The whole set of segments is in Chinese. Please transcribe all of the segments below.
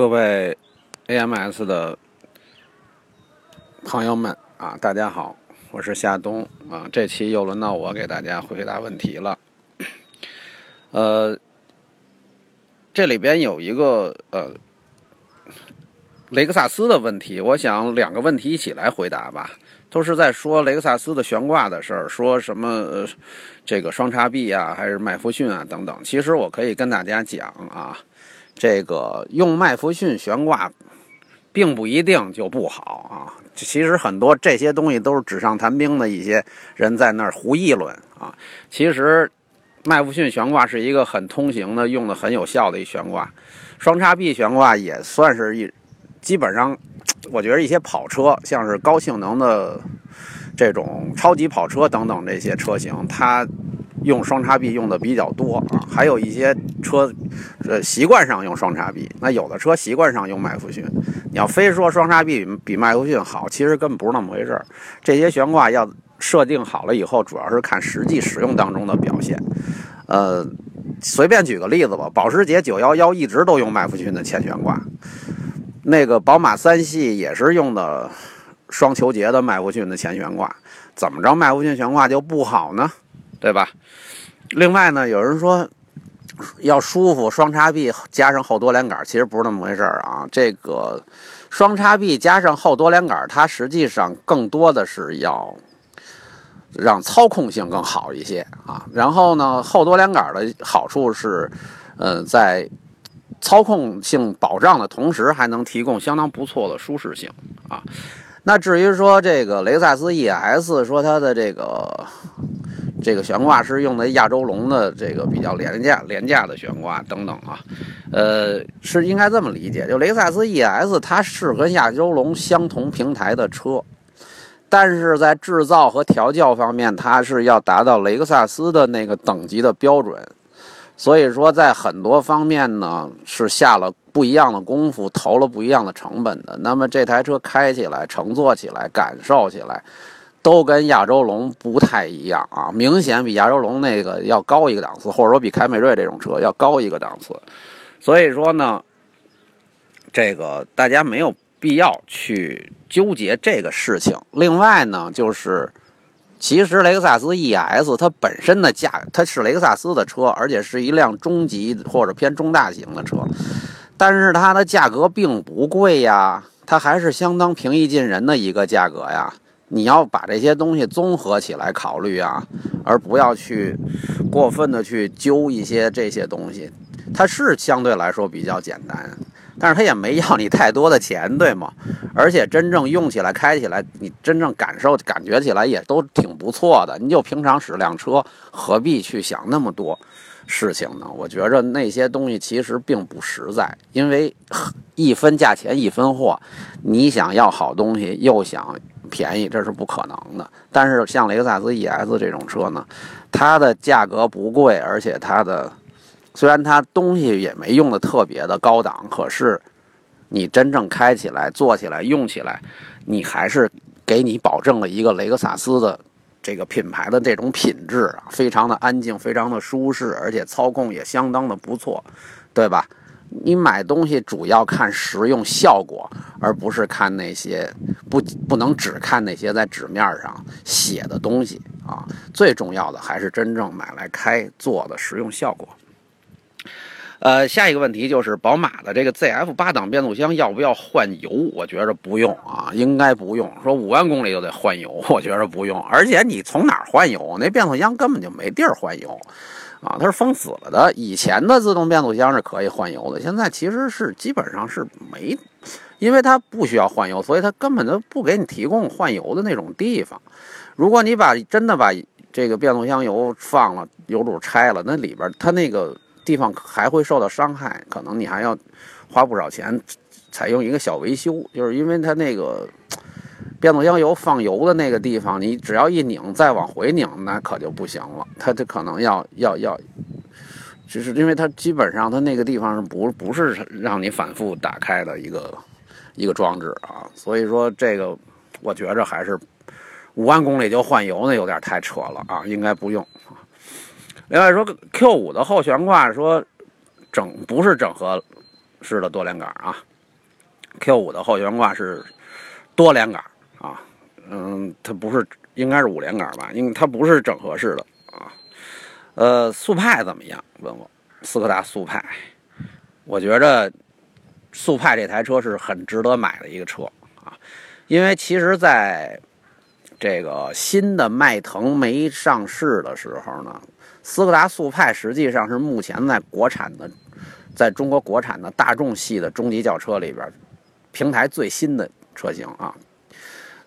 各位 AMS 的朋友们啊，大家好，我是夏冬啊。这期又轮到我给大家回答问题了。呃，这里边有一个呃雷克萨斯的问题，我想两个问题一起来回答吧。都是在说雷克萨斯的悬挂的事儿，说什么这个双叉臂啊，还是麦弗逊啊等等。其实我可以跟大家讲啊。这个用麦弗逊悬挂，并不一定就不好啊。其实很多这些东西都是纸上谈兵的一些人在那儿胡议论啊。其实麦弗逊悬挂是一个很通行的、用的很有效的一悬挂。双叉臂悬挂也算是一，基本上我觉得一些跑车，像是高性能的这种超级跑车等等这些车型，它。用双叉臂用的比较多啊，还有一些车，呃，习惯上用双叉臂。那有的车习惯上用麦弗逊。你要非说双叉臂比麦弗逊好，其实根本不是那么回事儿。这些悬挂要设定好了以后，主要是看实际使用当中的表现。呃，随便举个例子吧，保时捷911一直都用麦弗逊的前悬挂，那个宝马三系也是用的双球节的麦弗逊的前悬挂。怎么着，麦弗逊悬挂就不好呢？对吧？另外呢，有人说要舒服，双叉臂加上后多连杆，其实不是那么回事儿啊。这个双叉臂加上后多连杆，它实际上更多的是要让操控性更好一些啊。然后呢，后多连杆的好处是，呃，在操控性保障的同时，还能提供相当不错的舒适性啊。那至于说这个雷克萨斯 ES，说它的这个。这个悬挂是用的亚洲龙的这个比较廉价廉价的悬挂等等啊，呃，是应该这么理解，就雷克萨斯 ES 它是跟亚洲龙相同平台的车，但是在制造和调教方面，它是要达到雷克萨斯的那个等级的标准，所以说在很多方面呢是下了不一样的功夫，投了不一样的成本的。那么这台车开起来、乘坐起来、感受起来。都跟亚洲龙不太一样啊，明显比亚洲龙那个要高一个档次，或者说比凯美瑞这种车要高一个档次。所以说呢，这个大家没有必要去纠结这个事情。另外呢，就是其实雷克萨斯 ES 它本身的价，它是雷克萨斯的车，而且是一辆中级或者偏中大型的车，但是它的价格并不贵呀，它还是相当平易近人的一个价格呀。你要把这些东西综合起来考虑啊，而不要去过分的去揪一些这些东西。它是相对来说比较简单，但是它也没要你太多的钱，对吗？而且真正用起来、开起来，你真正感受、感觉起来也都挺不错的。你就平常使辆车，何必去想那么多事情呢？我觉着那些东西其实并不实在，因为一分价钱一分货，你想要好东西又想。便宜这是不可能的，但是像雷克萨斯 ES 这种车呢，它的价格不贵，而且它的虽然它东西也没用的特别的高档，可是你真正开起来、坐起来、用起来，你还是给你保证了一个雷克萨斯的这个品牌的这种品质啊，非常的安静，非常的舒适，而且操控也相当的不错，对吧？你买东西主要看实用效果，而不是看那些不不能只看那些在纸面上写的东西啊。最重要的还是真正买来开做的实用效果。呃，下一个问题就是宝马的这个 ZF 八档变速箱要不要换油？我觉着不用啊，应该不用。说五万公里就得换油，我觉着不用。而且你从哪儿换油？那变速箱根本就没地儿换油。啊，它是封死了的。以前的自动变速箱是可以换油的，现在其实是基本上是没，因为它不需要换油，所以它根本就不给你提供换油的那种地方。如果你把真的把这个变速箱油放了，油主拆了，那里边它那个地方还会受到伤害，可能你还要花不少钱采用一个小维修，就是因为它那个。变速箱油放油的那个地方，你只要一拧，再往回拧，那可就不行了。它这可能要要要，就是因为它基本上它那个地方是不不是让你反复打开的一个一个装置啊。所以说这个，我觉着还是五万公里就换油，那有点太扯了啊，应该不用。另外说 Q 五的后悬挂说整不是整合式的多连杆啊，Q 五的后悬挂是多连杆啊，嗯，它不是应该是五连杆吧？因为它不是整合式的啊。呃，速派怎么样？问我斯柯达速派，我觉着速派这台车是很值得买的一个车啊，因为其实在这个新的迈腾没上市的时候呢。斯柯达速派实际上是目前在国产的，在中国国产的大众系的中级轿车里边，平台最新的车型啊。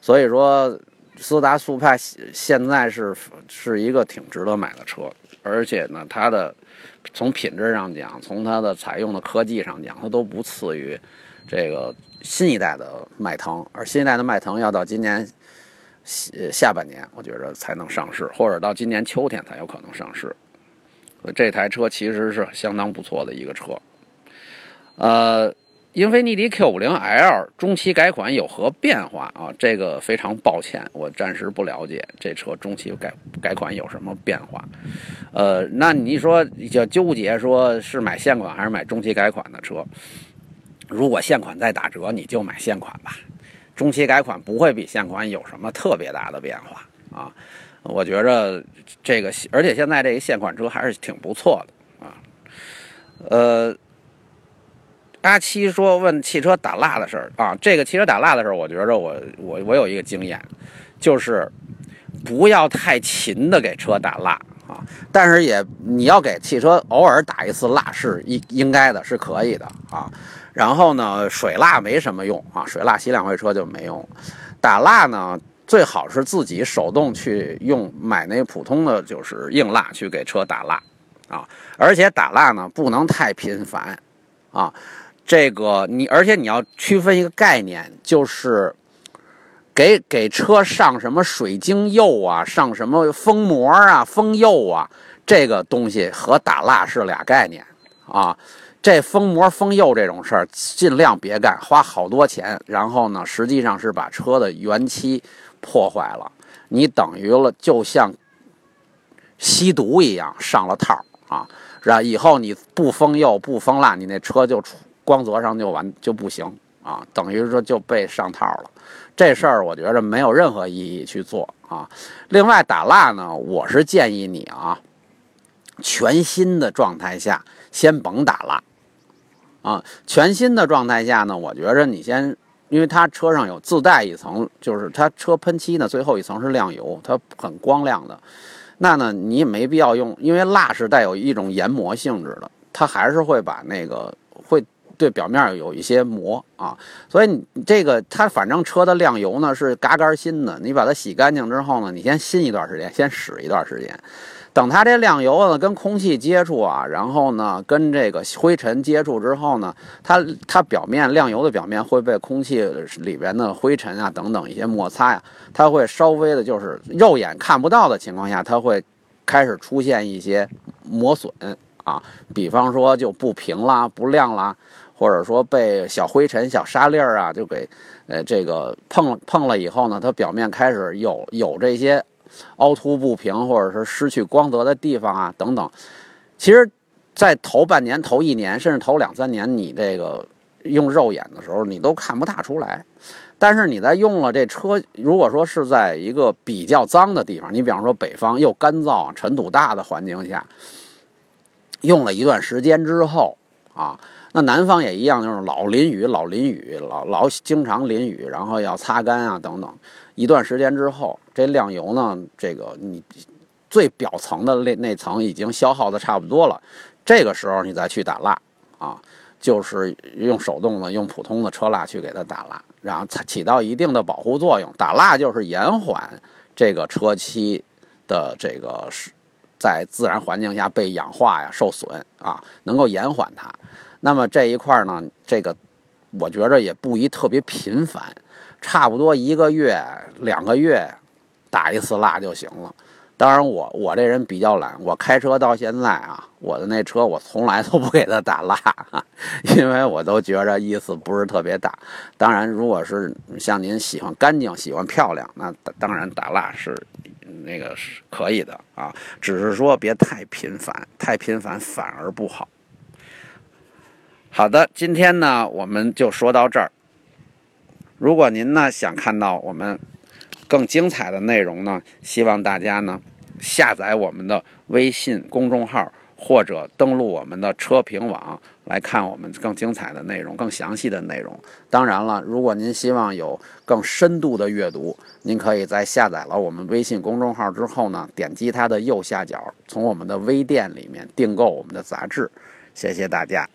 所以说，斯达速派现在是是一个挺值得买的车，而且呢，它的从品质上讲，从它的采用的科技上讲，它都不次于这个新一代的迈腾，而新一代的迈腾要到今年。下下半年，我觉着才能上市，或者到今年秋天才有可能上市。这台车其实是相当不错的一个车。呃，英菲尼迪 Q50L 中期改款有何变化啊？这个非常抱歉，我暂时不了解这车中期改改款有什么变化。呃，那你说就纠结说是买现款还是买中期改款的车？如果现款再打折，你就买现款吧。中期改款不会比现款有什么特别大的变化啊，我觉着这个，而且现在这个现款车还是挺不错的啊。呃，阿七说问汽车打蜡的事儿啊，这个汽车打蜡的事儿，我觉着我我我有一个经验，就是不要太勤的给车打蜡啊，但是也你要给汽车偶尔打一次蜡是应应该的，是可以的啊。然后呢，水蜡没什么用啊，水蜡洗两回车就没用。打蜡呢，最好是自己手动去用，买那普通的就是硬蜡去给车打蜡啊。而且打蜡呢，不能太频繁啊。这个你，而且你要区分一个概念，就是给给车上什么水晶釉啊，上什么封膜啊、封釉啊，这个东西和打蜡是俩概念啊。这封膜封釉这种事儿，尽量别干，花好多钱，然后呢，实际上是把车的原漆破坏了。你等于了，就像吸毒一样上了套啊！然以后你不封釉不封蜡，你那车就出光泽上就完就不行啊！等于说就被上套了。这事儿我觉着没有任何意义去做啊。另外打蜡呢，我是建议你啊，全新的状态下先甭打蜡。啊，全新的状态下呢，我觉着你先，因为它车上有自带一层，就是它车喷漆呢，最后一层是亮油，它很光亮的。那呢，你也没必要用，因为蜡是带有一种研磨性质的，它还是会把那个对表面有一些磨啊。所以你这个它反正车的亮油呢是嘎嘎新的，你把它洗干净之后呢，你先新一段时间，先使一段时间。等它这亮油呢跟空气接触啊，然后呢跟这个灰尘接触之后呢，它它表面亮油的表面会被空气里边的灰尘啊等等一些摩擦呀，它会稍微的就是肉眼看不到的情况下，它会开始出现一些磨损啊，比方说就不平啦、不亮啦，或者说被小灰尘、小沙粒儿啊就给呃这个碰了碰了以后呢，它表面开始有有这些。凹凸不平，或者是失去光泽的地方啊，等等。其实，在头半年、头一年，甚至头两三年，你这个用肉眼的时候，你都看不大出来。但是你在用了这车，如果说是在一个比较脏的地方，你比方说北方又干燥、尘土大的环境下，用了一段时间之后啊，那南方也一样，就是老淋雨、老淋雨、老老经常淋雨，然后要擦干啊，等等。一段时间之后，这亮油呢，这个你最表层的那那层已经消耗的差不多了，这个时候你再去打蜡啊，就是用手动的、用普通的车蜡去给它打蜡，然后它起到一定的保护作用。打蜡就是延缓这个车漆的这个是在自然环境下被氧化呀、受损啊，能够延缓它。那么这一块呢，这个我觉着也不宜特别频繁。差不多一个月、两个月打一次蜡就行了。当然，我我这人比较懒，我开车到现在啊，我的那车我从来都不给它打蜡，因为我都觉着意思不是特别大。当然，如果是像您喜欢干净、喜欢漂亮，那当然打蜡是那个是可以的啊，只是说别太频繁，太频繁反而不好。好的，今天呢我们就说到这儿。如果您呢想看到我们更精彩的内容呢，希望大家呢下载我们的微信公众号，或者登录我们的车评网来看我们更精彩的内容、更详细的内容。当然了，如果您希望有更深度的阅读，您可以在下载了我们微信公众号之后呢，点击它的右下角，从我们的微店里面订购我们的杂志。谢谢大家。